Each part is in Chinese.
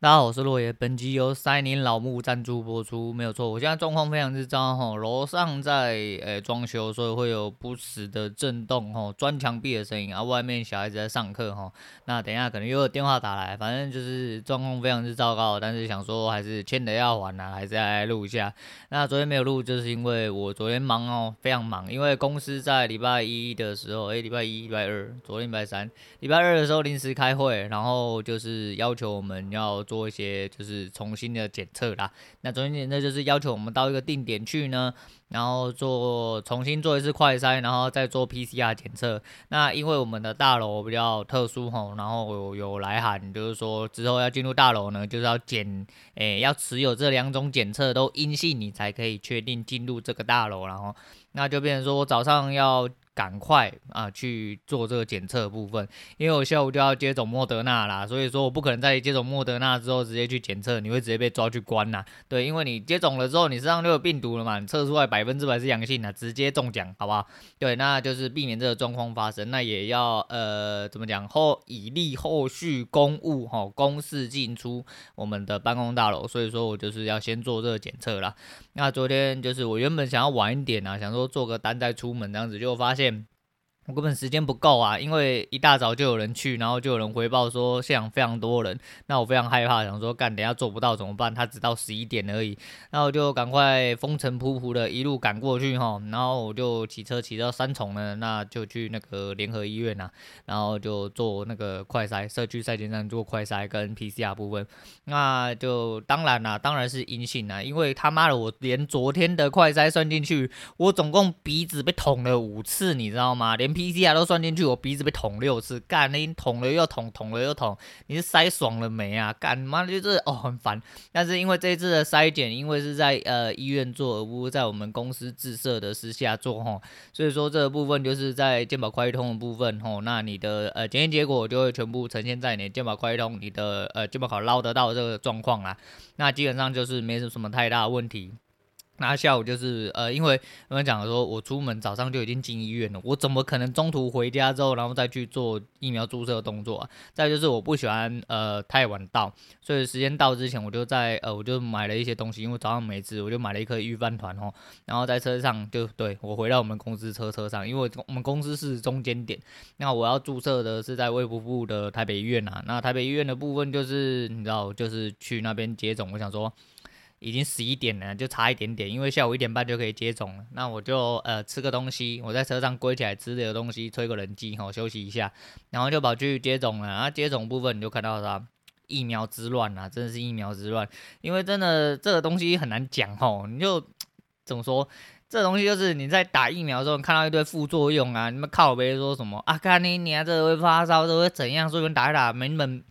大家好，我是洛爷。本集由赛宁老木赞助播出，没有错。我现在状况非常之糟哈，楼上在诶装修，所以会有不时的震动哈，砖墙壁的声音啊。外面小孩子在上课哈，那等一下可能又有电话打来，反正就是状况非常之糟糕。但是想说还是欠的要还呐、还是要来录一下。那昨天没有录，就是因为我昨天忙哦，非常忙，因为公司在礼拜一的时候，诶，礼拜一、礼拜二，昨天礼拜三，礼拜二的时候临时开会，然后就是要求我们要。做一些就是重新的检测啦，那重新检测就是要求我们到一个定点去呢，然后做重新做一次快筛，然后再做 PCR 检测。那因为我们的大楼比较特殊吼，然后有有来函，就是说之后要进入大楼呢，就是要检，诶、要持有这两种检测都阴性，你才可以确定进入这个大楼。然后那就变成说我早上要。赶快啊去做这个检测部分，因为我下午就要接种莫德纳啦，所以说我不可能在接种莫德纳之后直接去检测，你会直接被抓去关呐。对，因为你接种了之后，你身上就有病毒了嘛，你测出来百分之百是阳性的，直接中奖，好不好？对，那就是避免这个状况发生，那也要呃怎么讲后以利后续公务哈，公事进出我们的办公大楼，所以说我就是要先做这个检测啦。那昨天就是我原本想要晚一点啊，想说做个单再出门这样子，就发现。him. 我根本时间不够啊，因为一大早就有人去，然后就有人回报说现场非常多人，那我非常害怕，想说干等下做不到怎么办？他只到十一点而已，那我就赶快风尘仆仆的一路赶过去哈，然后我就骑车骑到三重呢，那就去那个联合医院啊，然后就做那个快筛，社区筛检站做快筛跟 PCR 部分，那就当然啦，当然是阴性啦，因为他妈的我连昨天的快筛算进去，我总共鼻子被捅了五次，你知道吗？连 PCR 都算进去，我鼻子被捅六次，干你捅了又捅，捅了又捅，你是塞爽了没啊？干妈的就是哦很烦，但是因为这一次的筛检，因为是在呃医院做，而不是在我们公司自设的私下做吼，所以说这个部分就是在健保快通的部分吼，那你的呃检验结果就会全部呈现在你健保快通，你的呃健保卡捞得到这个状况啦，那基本上就是没什么太大的问题。那下午就是呃，因为我们讲的说，我出门早上就已经进医院了，我怎么可能中途回家之后，然后再去做疫苗注射动作啊？再就是我不喜欢呃太晚到，所以时间到之前，我就在呃我就买了一些东西，因为早上没吃，我就买了一颗御饭团哦，然后在车上就对我回到我们公司车车上，因为我们公司是中间点，那我要注射的是在卫福部的台北医院啊，那台北医院的部分就是你知道，就是去那边接种，我想说。已经十一点了，就差一点点，因为下午一点半就可以接种了。那我就呃吃个东西，我在车上归起来吃点东西，吹个冷气吼，休息一下，然后就跑去接种了。然后接种部分你就看到啥？疫苗之乱啊，真的是疫苗之乱。因为真的这个东西很难讲吼，你就怎么说？这东西就是你在打疫苗的时候看到一堆副作用啊，你们靠别人说什么啊？看你你啊，这会发烧，这会怎样？所以你们打一打，没门。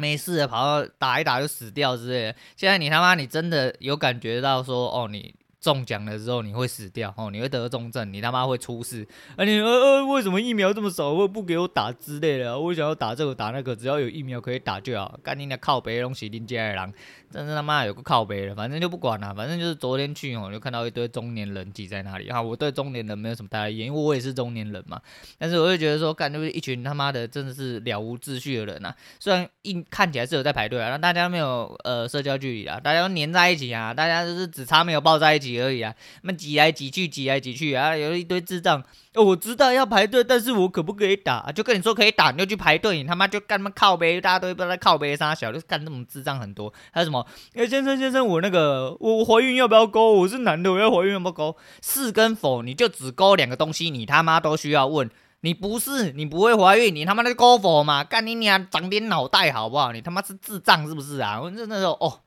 没事的，跑到打一打就死掉之类的。现在你他妈，你真的有感觉到说，哦，你中奖的时候你会死掉，哦，你会得重症，你他妈会出事。而、啊、你呃呃，为什么疫苗这么少，会不给我打之类的？我想要打这个打那个，只要有疫苗可以打就好。赶紧的靠北东西，林家的狼。真是他妈有个靠背的，反正就不管了，反正就是昨天去哦，就看到一堆中年人挤在那里哈。我对中年人没有什么太大意见，因为我也是中年人嘛。但是我就觉得说，干就是一群他妈的真的是了无秩序的人呐。虽然一看起来是有在排队啊，但大家没有呃社交距离啊，大家都黏在一起啊，大家就是只差没有抱在一起而已啊。那挤来挤去，挤来挤去啊，有一堆智障。哦，我知道要排队，但是我可不可以打？就跟你说可以打，你就去排队。你他妈就干他妈靠北，大家都不知道在靠背啥小，就干这种智障很多。还有什么？哎、先生先生，我那个我怀孕要不要勾？我是男的，我要怀孕要不要勾？是跟否，你就只勾两个东西，你他妈都需要问。你不是，你不会怀孕，你他妈的勾否嘛？干你娘，长点脑袋好不好？你他妈是智障是不是啊？我真的说哦。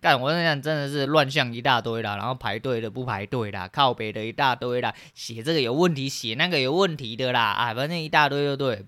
干，我跟你讲，真的是乱象一大堆啦，然后排队的不排队啦，靠北的一大堆啦，写这个有问题，写那个有问题的啦，啊，反正一大堆就对。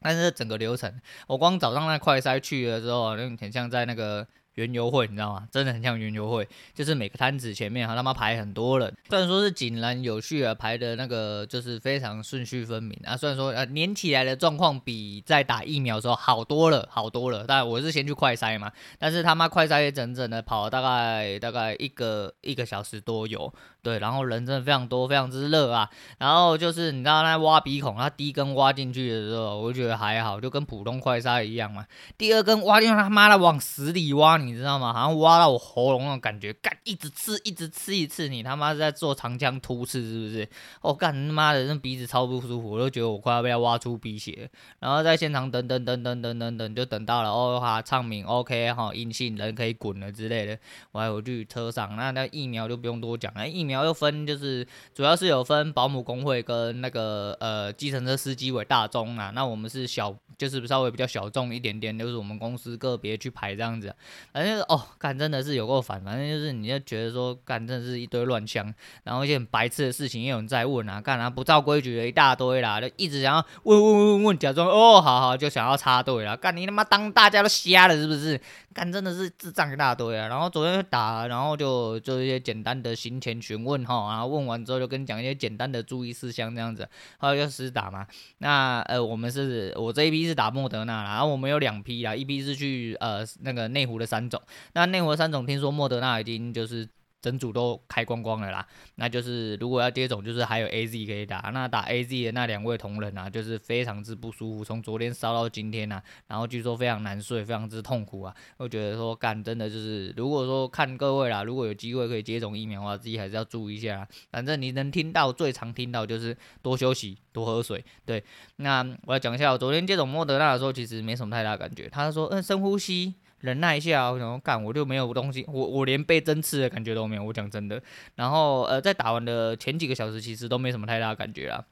但是整个流程，我光早上那快筛去了之后，就很像在那个园游会，你知道吗？真的很像园游会，就是每个摊子前面哈他妈排很多人，虽然说是井然有序啊，排的那个就是非常顺序分明啊。虽然说呃连起来的状况比在打疫苗的时候好多了，好多了。但我是先去快筛嘛，但是他妈快筛也整整的跑了大概大概一个一个小时多有，对，然后人真的非常多，非常之热啊。然后就是你知道那挖鼻孔，他第一根挖进去的时候，我觉得还好，就跟普通快筛一样嘛。第二根挖进去，他妈的往死里挖，你知道吗？好像挖到我喉咙那种感觉，干一直刺，一直刺，一刺，你他妈是在做长枪突刺是不是？我干他妈的，那鼻子超不舒服，我都觉得我快要被他挖出鼻血。然后在现场等等等等等等等，就等到了哦哈，唱名 OK 哈，阴性人可以滚了之类的。我还回去车上，那那疫苗就不用多讲了，疫苗又分就是主要是有分保姆工会跟那个呃计程车司机为大宗啊，那我们是小就是稍微比较小众一点点，就是我们公司个别去排这样子。反正哦，干真的是有够烦，反正就是你就觉得说干真的是一堆乱枪，然后一些很白痴的事情也有人在问啊，干啊不照规矩的一大堆啦，就一直想要问问问问，假装哦好好就想要插队啦，干你他妈当大家都瞎了是不是？干真的是智障一大堆啊！然后昨天打，然后就做一些简单的行前询问哈，然后问完之后就跟你讲一些简单的注意事项这样子，后来就实打嘛。那呃我们是我这一批是打莫德纳啦，然后我们有两批啦，一批是去呃那个内湖的三种，那内湖的三种听说莫德纳已经就是。整组都开光光了啦，那就是如果要接种，就是还有 AZ 可以打。那打 AZ 的那两位同仁啊，就是非常之不舒服，从昨天烧到今天呐、啊，然后据说非常难睡，非常之痛苦啊。我觉得说干真的就是，如果说看各位啦，如果有机会可以接种疫苗的话，自己还是要注意一下。反正你能听到最常听到就是多休息、多喝水。对，那我要讲一下，我昨天接种莫德纳的时候，其实没什么太大感觉。他说，嗯，深呼吸。忍耐一下，我想说干，我就没有东西，我我连被针刺的感觉都没有，我讲真的。然后呃，在打完的前几个小时，其实都没什么太大感觉啦，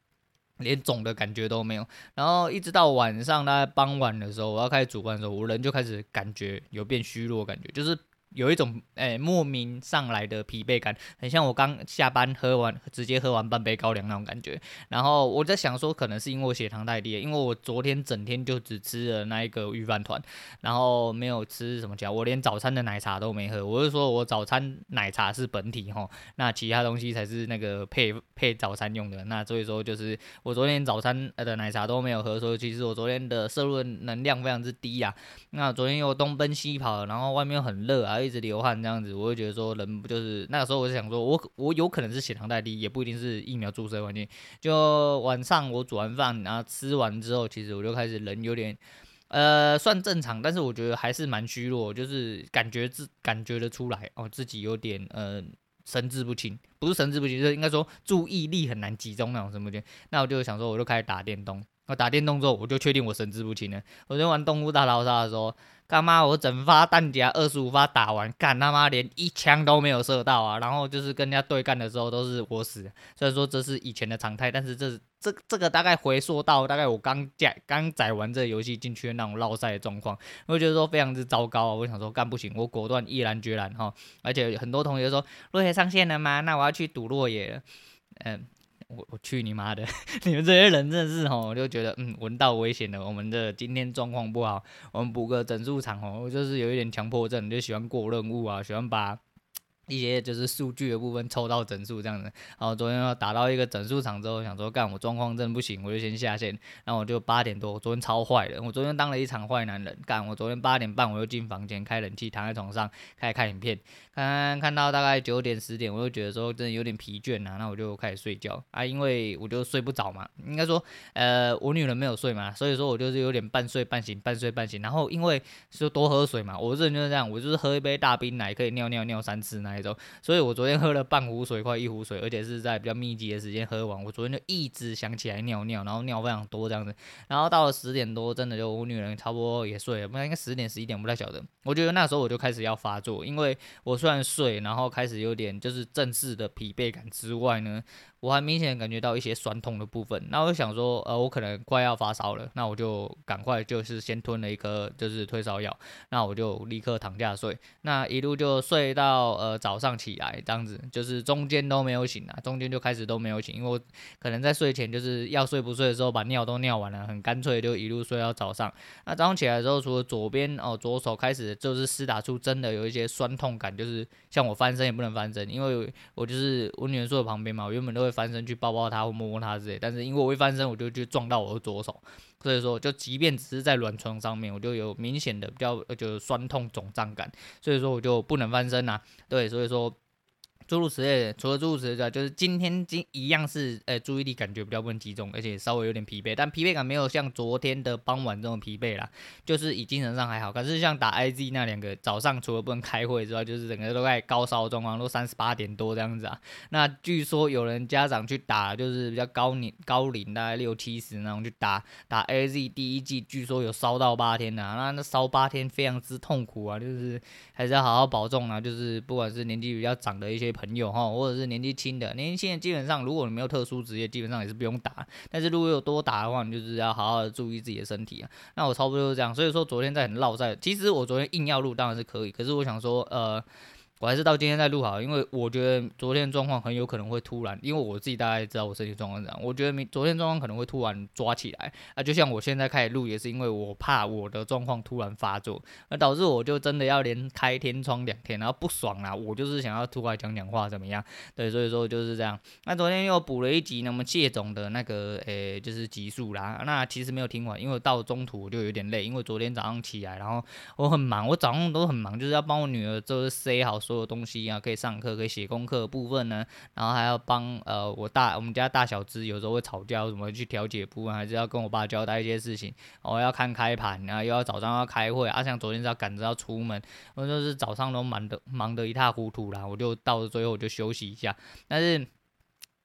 连肿的感觉都没有。然后一直到晚上大概傍晚的时候，我要开始煮饭的时候，我人就开始感觉有变虚弱感觉，就是。有一种诶、莫名上来的疲惫感，很像我刚下班喝完直接喝完半杯高粱那种感觉。然后我在想说，可能是因为我血糖太低，因为我昨天整天就只吃了那一个御饭团，然后没有吃什么其他，我连早餐的奶茶都没喝。我是说我早餐奶茶是本体哈，那其他东西才是那个配配早餐用的。那所以说就是我昨天早餐的奶茶都没有喝，所以其实我昨天的摄入的能量非常之低呀、啊。那昨天又东奔西跑，然后外面又很热啊。一直流汗这样子，我会觉得说人不就是那个时候，我就想说我我有可能是血糖太低，也不一定是疫苗注射关系。就晚上我煮完饭，然后吃完之后，其实我就开始人有点呃算正常，但是我觉得还是蛮虚弱，就是感觉自感觉得出来哦，自己有点呃神志不清，不是神志不清，就是应该说注意力很难集中那种什么的。那我就想说，我就开始打电动。我打电动之后，我就确定我神志不清了。我昨天玩动物大逃杀的时候。干妈？我整发弹夹二十五发打完，干他妈连一枪都没有射到啊！然后就是跟人家对干的时候都是我死。虽然说这是以前的常态，但是这这这个大概回溯到大概我刚载刚载完这个游戏进去的那种落赛的状况，我觉得说非常之糟糕啊！我想说干不行，我果断毅然决然哈！而且很多同学说落叶上线了吗？那我要去赌落叶了，嗯。我我去你妈的！你们这些人真的是吼，我就觉得嗯，闻到危险了。我们的今天状况不好，我们补个整数场哦，我就是有一点强迫症，就喜欢过任务啊，喜欢把。一些就是数据的部分抽到整数这样子，然后昨天要打到一个整数场之后，想说干我状况真的不行，我就先下线，然后我就八点多，我昨天超坏的，我昨天当了一场坏男人，干我昨天八点半我就进房间开冷气，躺在床上开始看影片，看看到大概九点十点，我就觉得说真的有点疲倦啊，那我就开始睡觉。啊，因为我就睡不着嘛，应该说呃我女人没有睡嘛，所以说我就是有点半睡半醒，半睡半醒，然后因为就多喝水嘛，我这人就是这样，我就是喝一杯大冰奶可以尿尿尿三次那一种。所以我昨天喝了半壶水，快一壶水，而且是在比较密集的时间喝完。我昨天就一直想起来尿尿，然后尿非常多这样子。然后到了十点多，真的就我女人差不多也睡了，不然应该十点十一点，不太晓得。我觉得那时候我就开始要发作，因为我虽然睡，然后开始有点就是正式的疲惫感之外呢。我还明显感觉到一些酸痛的部分，那我就想说，呃，我可能快要发烧了，那我就赶快就是先吞了一颗就是退烧药，那我就立刻躺下睡，那一路就睡到呃早上起来这样子，就是中间都没有醒啊，中间就开始都没有醒，因为我可能在睡前就是要睡不睡的时候把尿都尿完了，很干脆就一路睡到早上。那早上起来的时候，除了左边哦左手开始就是施打出真的有一些酸痛感，就是像我翻身也不能翻身，因为我就是我女儿坐在旁边嘛，我原本都会翻身去抱抱他或摸摸他之类，但是因为我一翻身我就去撞到我的左手，所以说就即便只是在软床上面，我就有明显的比较就是酸痛肿胀感，所以说我就不能翻身呐、啊，对，所以说。诸如此类的，除了诸如此类的，就是今天今一样是，呃、注意力感觉比较不能集中，而且稍微有点疲惫，但疲惫感没有像昨天的傍晚这种疲惫啦，就是以精神上还好。可是像打 IZ 那两个早上，除了不能开会之外，就是整个都在高烧状况，都三十八点多这样子啊。那据说有人家长去打，就是比较高年高龄，大概六七十那种去打打 IZ 第一季，据说有烧到八天啊。那那烧八天非常之痛苦啊，就是还是要好好保重啊。就是不管是年纪比较长的一些。朋友哈，或者是年纪轻的，年纪轻的基本上，如果你没有特殊职业，基本上也是不用打。但是如果有多打的话，你就是要好好的注意自己的身体啊。那我差不多就是这样，所以说昨天在很绕在，其实我昨天硬要录当然是可以，可是我想说，呃。我还是到今天再录好，因为我觉得昨天状况很有可能会突然，因为我自己大概知道我身体状况怎样。我觉得明昨天状况可能会突然抓起来啊，就像我现在开始录也是因为我怕我的状况突然发作，那导致我就真的要连开天窗两天，然后不爽啦，我就是想要出来讲讲话怎么样？对，所以说就是这样。那昨天又补了一集那么谢总的那个诶、欸，就是集数啦。那其实没有听完，因为到中途我就有点累，因为昨天早上起来，然后我很忙，我早上都很忙，就是要帮我女儿就是塞好所有东西啊，可以上课，可以写功课部分呢，然后还要帮呃我大我们家大小支有时候会吵架，怎么去调解部分，还是要跟我爸交代一些事情，我、哦、要看开盘，然后又要早上要开会，啊，像昨天是要赶着要出门，我就是早上都忙得忙得一塌糊涂啦，我就到了最后我就休息一下，但是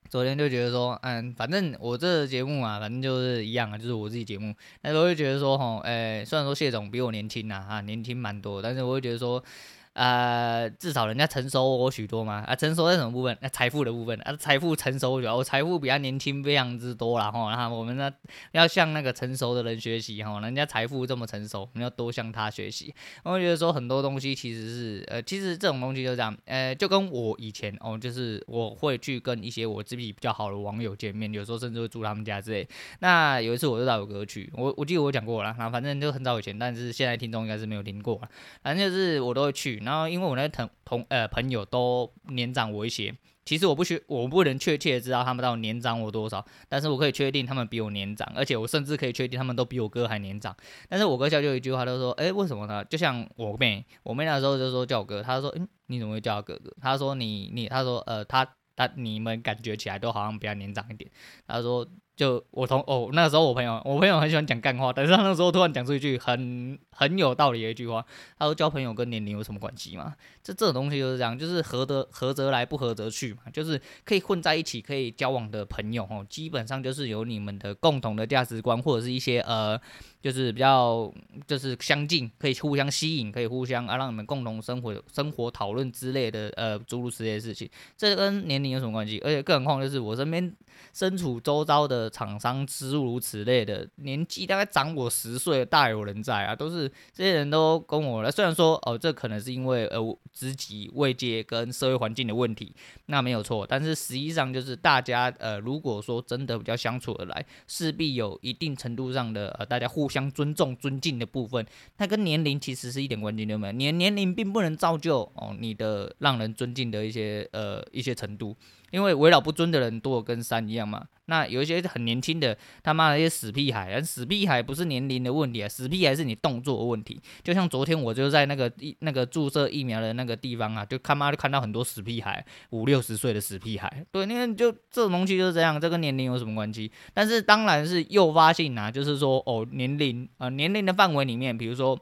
昨天就觉得说，嗯，反正我这个节目啊，反正就是一样啊，就是我自己节目，那我就觉得说，吼，诶，虽然说谢总比我年轻呐，啊，年轻蛮多，但是我会觉得说。呃，至少人家成熟我许多嘛，啊，成熟在什么部分？那、啊、财富的部分，啊，财富成熟我我财富比较年轻非常之多了哈。然后我们呢，要向那个成熟的人学习哈，人家财富这么成熟，我们要多向他学习。我觉得说很多东西其实是，呃，其实这种东西就这样，呃，就跟我以前哦，就是我会去跟一些我自己比较好的网友见面，有时候甚至会住他们家之类。那有一次我就到我哥去，我我记得我讲过了，然后反正就很早以前，但是现在听众应该是没有听过了，反正就是我都会去。然后，因为我那同同呃朋友都年长我一些，其实我不确我不能确切知道他们到底年长我多少，但是我可以确定他们比我年长，而且我甚至可以确定他们都比我哥还年长。但是我哥笑就一句话，他说：“诶，为什么呢？”就像我妹，我妹那时候就说叫我哥，他说：“嗯，你怎么会叫他哥哥？”他说你：“你你，他说呃，他他你们感觉起来都好像比较年长一点。”他说。就我同哦，那时候我朋友，我朋友很喜欢讲干话，但是他那时候突然讲出一句很很有道理的一句话，他说交朋友跟年龄有什么关系吗？这这种东西就是这样，就是合得合则来，不合则去嘛，就是可以混在一起可以交往的朋友哦，基本上就是有你们的共同的价值观或者是一些呃。就是比较就是相近，可以互相吸引，可以互相啊，让你们共同生活、生活讨论之类的呃诸如此类的事情，这跟年龄有什么关系？而且更何况就是我身边身处周遭的厂商诸如此类的，年纪大概长我十岁大有人在啊，都是这些人都跟我来。虽然说哦，这可能是因为呃职级、位阶跟社会环境的问题，那没有错，但是实际上就是大家呃如果说真的比较相处而来，势必有一定程度上的呃大家互。互相尊重、尊敬的部分，它跟年龄其实是一点关系都没有。年年龄并不能造就哦你的让人尊敬的一些呃一些程度。因为为老不尊的人多跟山一样嘛，那有一些很年轻的他妈的一些死屁孩，死屁孩不是年龄的问题啊，死屁孩是你动作的问题。就像昨天我就在那个疫那个注射疫苗的那个地方啊，就他妈就看到很多死屁孩，五六十岁的死屁孩。对，那个就这种东西就是这样，这跟年龄有什么关系？但是当然是诱发性啊，就是说哦年龄啊、年龄的范围里面，比如说。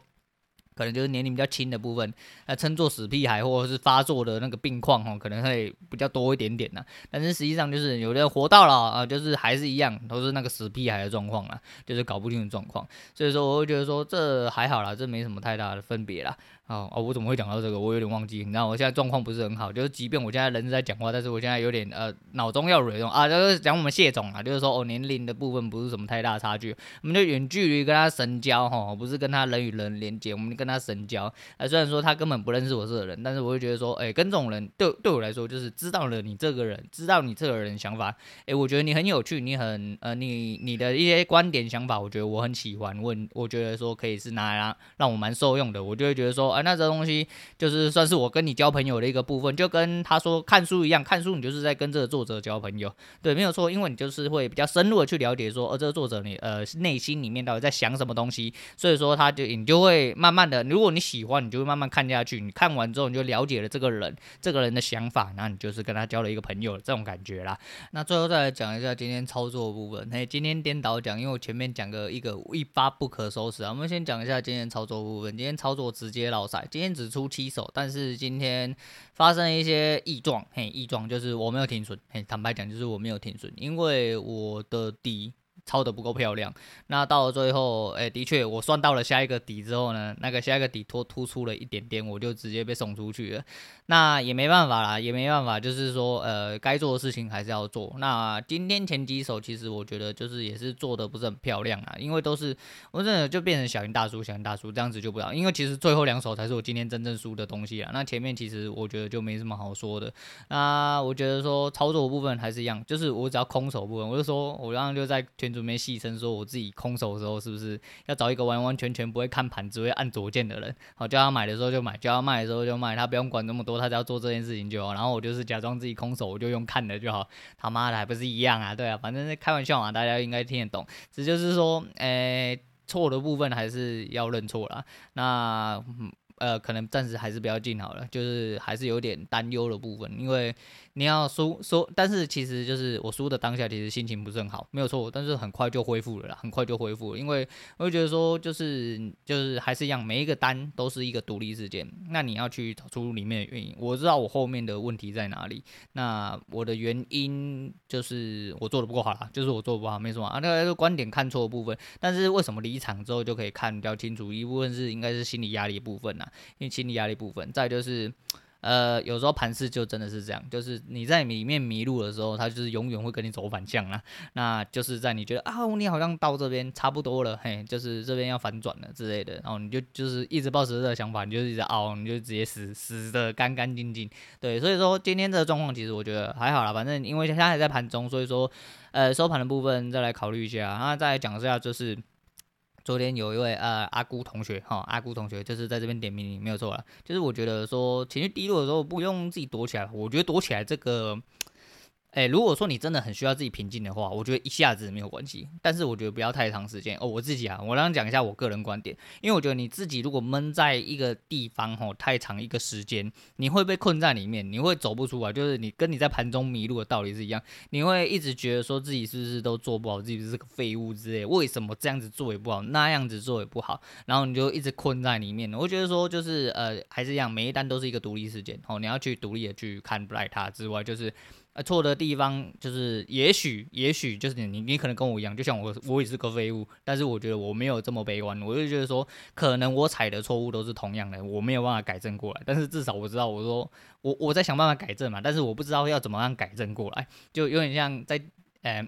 可能就是年龄比较轻的部分，那称作死屁孩或者是发作的那个病况哦，可能会比较多一点点呐。但是实际上就是有的人活到了啊，就是还是一样，都是那个死屁孩的状况啊，就是搞不清的状况。所以说我会觉得说这还好啦，这没什么太大的分别啦。哦哦，我怎么会讲到这个？我有点忘记。你知道，我现在状况不是很好，就是即便我现在人是在讲话，但是我现在有点呃脑中要蠕动啊，就是讲我们谢总啊，就是说哦年龄的部分不是什么太大差距，我们就远距离跟他神交哈，不是跟他人与人连接，我们跟他神交。啊，虽然说他根本不认识我这个人，但是我会觉得说，哎，跟这种人对对我来说，就是知道了你这个人，知道你这个人想法，哎，我觉得你很有趣，你很呃你你的一些观点想法，我觉得我很喜欢，我我觉得说可以是拿来让让我蛮受用的，我就会觉得说。啊，那这东西就是算是我跟你交朋友的一个部分，就跟他说看书一样，看书你就是在跟这个作者交朋友，对，没有错，因为你就是会比较深入的去了解说，呃，这个作者你呃内心里面到底在想什么东西，所以说他就你就会慢慢的，如果你喜欢，你就会慢慢看下去，你看完之后你就了解了这个人，这个人的想法，然后你就是跟他交了一个朋友这种感觉啦。那最后再来讲一下今天操作部分，嘿，今天颠倒讲，因为我前面讲个一个一发不可收拾啊，我们先讲一下今天操作部分，今天操作直接老。今天只出七手，但是今天发生一些异状，嘿，异状就是我没有停损，嘿，坦白讲就是我没有停损，因为我的底抄得不够漂亮。那到了最后，哎，的确我算到了下一个底之后呢，那个下一个底突突出了一点点，我就直接被送出去了。那也没办法啦，也没办法，就是说，呃，该做的事情还是要做。那今天前几手，其实我觉得就是也是做的不是很漂亮啊，因为都是我真的就变成小赢大输，小赢大输这样子就不好。因为其实最后两手才是我今天真正输的东西啊。那前面其实我觉得就没什么好说的。那我觉得说操作部分还是一样，就是我只要空手部分，我就说我刚刚就在群准备戏称说我自己空手的时候是不是要找一个完完全全不会看盘，只会按左键的人，好叫他买的时候就买，叫他卖的时候就卖，他不用管那么多。他只要做这件事情就好，然后我就是假装自己空手，我就用看的就好。他妈的还不是一样啊？对啊，反正是开玩笑嘛，大家应该听得懂。这就是说，诶、错的部分还是要认错啦。那嗯呃，可能暂时还是不要进好了，就是还是有点担忧的部分，因为。你要输说，但是其实就是我输的当下，其实心情不是很好，没有错，但是很快就恢复了啦，很快就恢复了，因为我会觉得说，就是就是还是一样，每一个单都是一个独立事件，那你要去找出里面的原因。我知道我后面的问题在哪里，那我的原因就是我做的不够好啦，就是我做的不好，没什么啊，那个观点看错的部分，但是为什么离场之后就可以看比较清楚？一部分是应该是心理压力部分呐，因为心理压力部分，再就是。呃，有时候盘势就真的是这样，就是你在里面迷路的时候，它就是永远会跟你走反向啦。那就是在你觉得啊，你好像到这边差不多了，嘿，就是这边要反转了之类的，然后你就就是一直抱持这个想法，你就一直熬，你就直接死死的干干净净。对，所以说今天这个状况其实我觉得还好啦，反正因为现在还在盘中，所以说呃收盘的部分再来考虑一下，那再来讲一下就是。昨天有一位呃阿姑同学哈，阿姑同学就是在这边点名没有错了，就是我觉得说情绪低落的时候不用自己躲起来，我觉得躲起来这个。哎，如果说你真的很需要自己平静的话，我觉得一下子没有关系，但是我觉得不要太长时间哦。我自己啊，我刚刚讲一下我个人观点，因为我觉得你自己如果闷在一个地方吼太长一个时间，你会被困在里面，你会走不出来，就是你跟你在盘中迷路的道理是一样，你会一直觉得说自己是不是都做不好，自己是个废物之类，为什么这样子做也不好，那样子做也不好，然后你就一直困在里面。我觉得说就是呃还是一样，每一单都是一个独立事件哦，你要去独立的去看不来它之外，就是。错的地方就是，也许，也许就是你，你你可能跟我一样，就像我，我也是个废物，但是我觉得我没有这么悲观，我就觉得说，可能我踩的错误都是同样的，我没有办法改正过来，但是至少我知道，我说我我在想办法改正嘛，但是我不知道要怎么样改正过来，就有点像在，呃。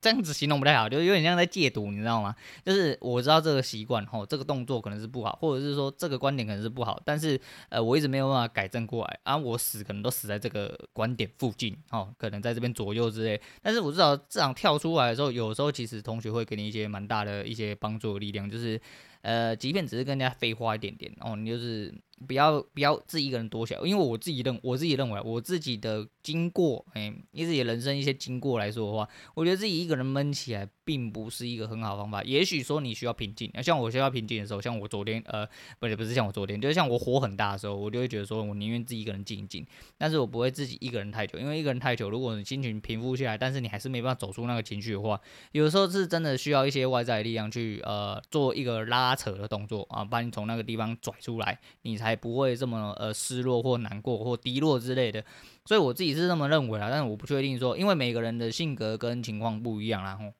这样子形容不太好，就是有点像在戒赌，你知道吗？就是我知道这个习惯吼，这个动作可能是不好，或者是说这个观点可能是不好，但是呃，我一直没有办法改正过来啊，我死可能都死在这个观点附近哦，可能在这边左右之类。但是我知道这样跳出来的时候，有时候其实同学会给你一些蛮大的一些帮助力量，就是呃，即便只是跟人家废话一点点哦，你就是。不要不要自己一个人躲起来，因为我自己认我自己认为我自己的经过，哎，以自己人生一些经过来说的话，我觉得自己一个人闷起来并不是一个很好的方法。也许说你需要平静，像我需要平静的时候，像我昨天呃，不是不是像我昨天，就是像我火很大的时候，我就会觉得说我宁愿自己一个人静一静，但是我不会自己一个人太久，因为一个人太久，如果你心情平复下来，但是你还是没办法走出那个情绪的话，有时候是真的需要一些外在的力量去呃做一个拉扯的动作啊，把你从那个地方拽出来，你才不会这么呃失落或难过或低落之类的，所以我自己是这么认为啊，但是我不确定说，因为每个人的性格跟情况不一样，然后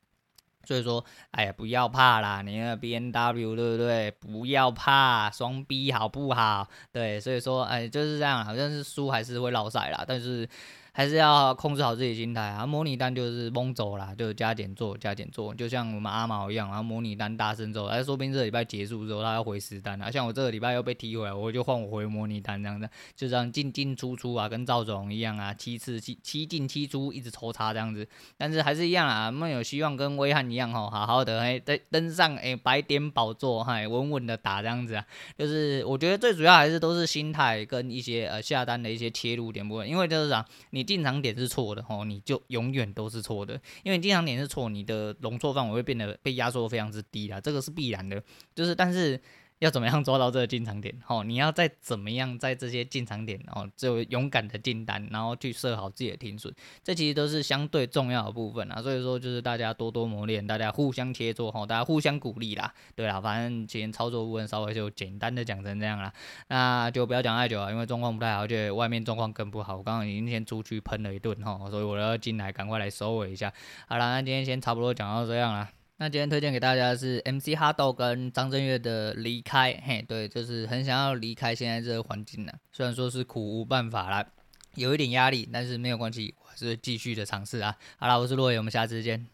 所以说，哎呀，不要怕啦，你那 B N W 对不对？不要怕，双 B 好不好？对，所以说，哎，就是这样，好像是输还是会落赛啦，但是。还是要控制好自己心态啊！模拟单就是蒙走啦，就加减做加减做，就像我们阿毛一样啊。模拟单大声走，哎，说不定这个礼拜结束之后他要回实单啊。像我这个礼拜又被踢回来，我就换我回模拟单这样子，就这样进进出出啊，跟赵总一样啊，七次七七进七出，一直抽插这样子。但是还是一样啊，我们有希望跟威汉一样吼，好好的哎，登登上哎白点宝座，嗨，稳稳的打这样子啊。就是我觉得最主要还是都是心态跟一些呃下单的一些切入点部分，因为就是讲你。进场点是错的哦，你就永远都是错的，因为进场点是错，你的容错范围会变得被压缩非常之低啦，这个是必然的，就是但是。要怎么样抓到这个进场点？哦，你要再怎么样在这些进场点哦，就勇敢的进单，然后去设好自己的停损，这其实都是相对重要的部分啊。所以说，就是大家多多磨练，大家互相切磋哈，大家互相鼓励啦。对啦，反正今天操作部分稍微就简单的讲成这样啦，那就不要讲太久了，因为状况不太好，而且外面状况更不好。我刚刚已经先出去喷了一顿哈，所以我要进来赶快来收尾一下。好了，那今天先差不多讲到这样了。那今天推荐给大家的是 MC 哈豆跟张震岳的离开，嘿，对，就是很想要离开现在这个环境呢。虽然说是苦无办法啦，有一点压力，但是没有关系，我还是继续的尝试啊。好啦，我是洛野，我们下次见。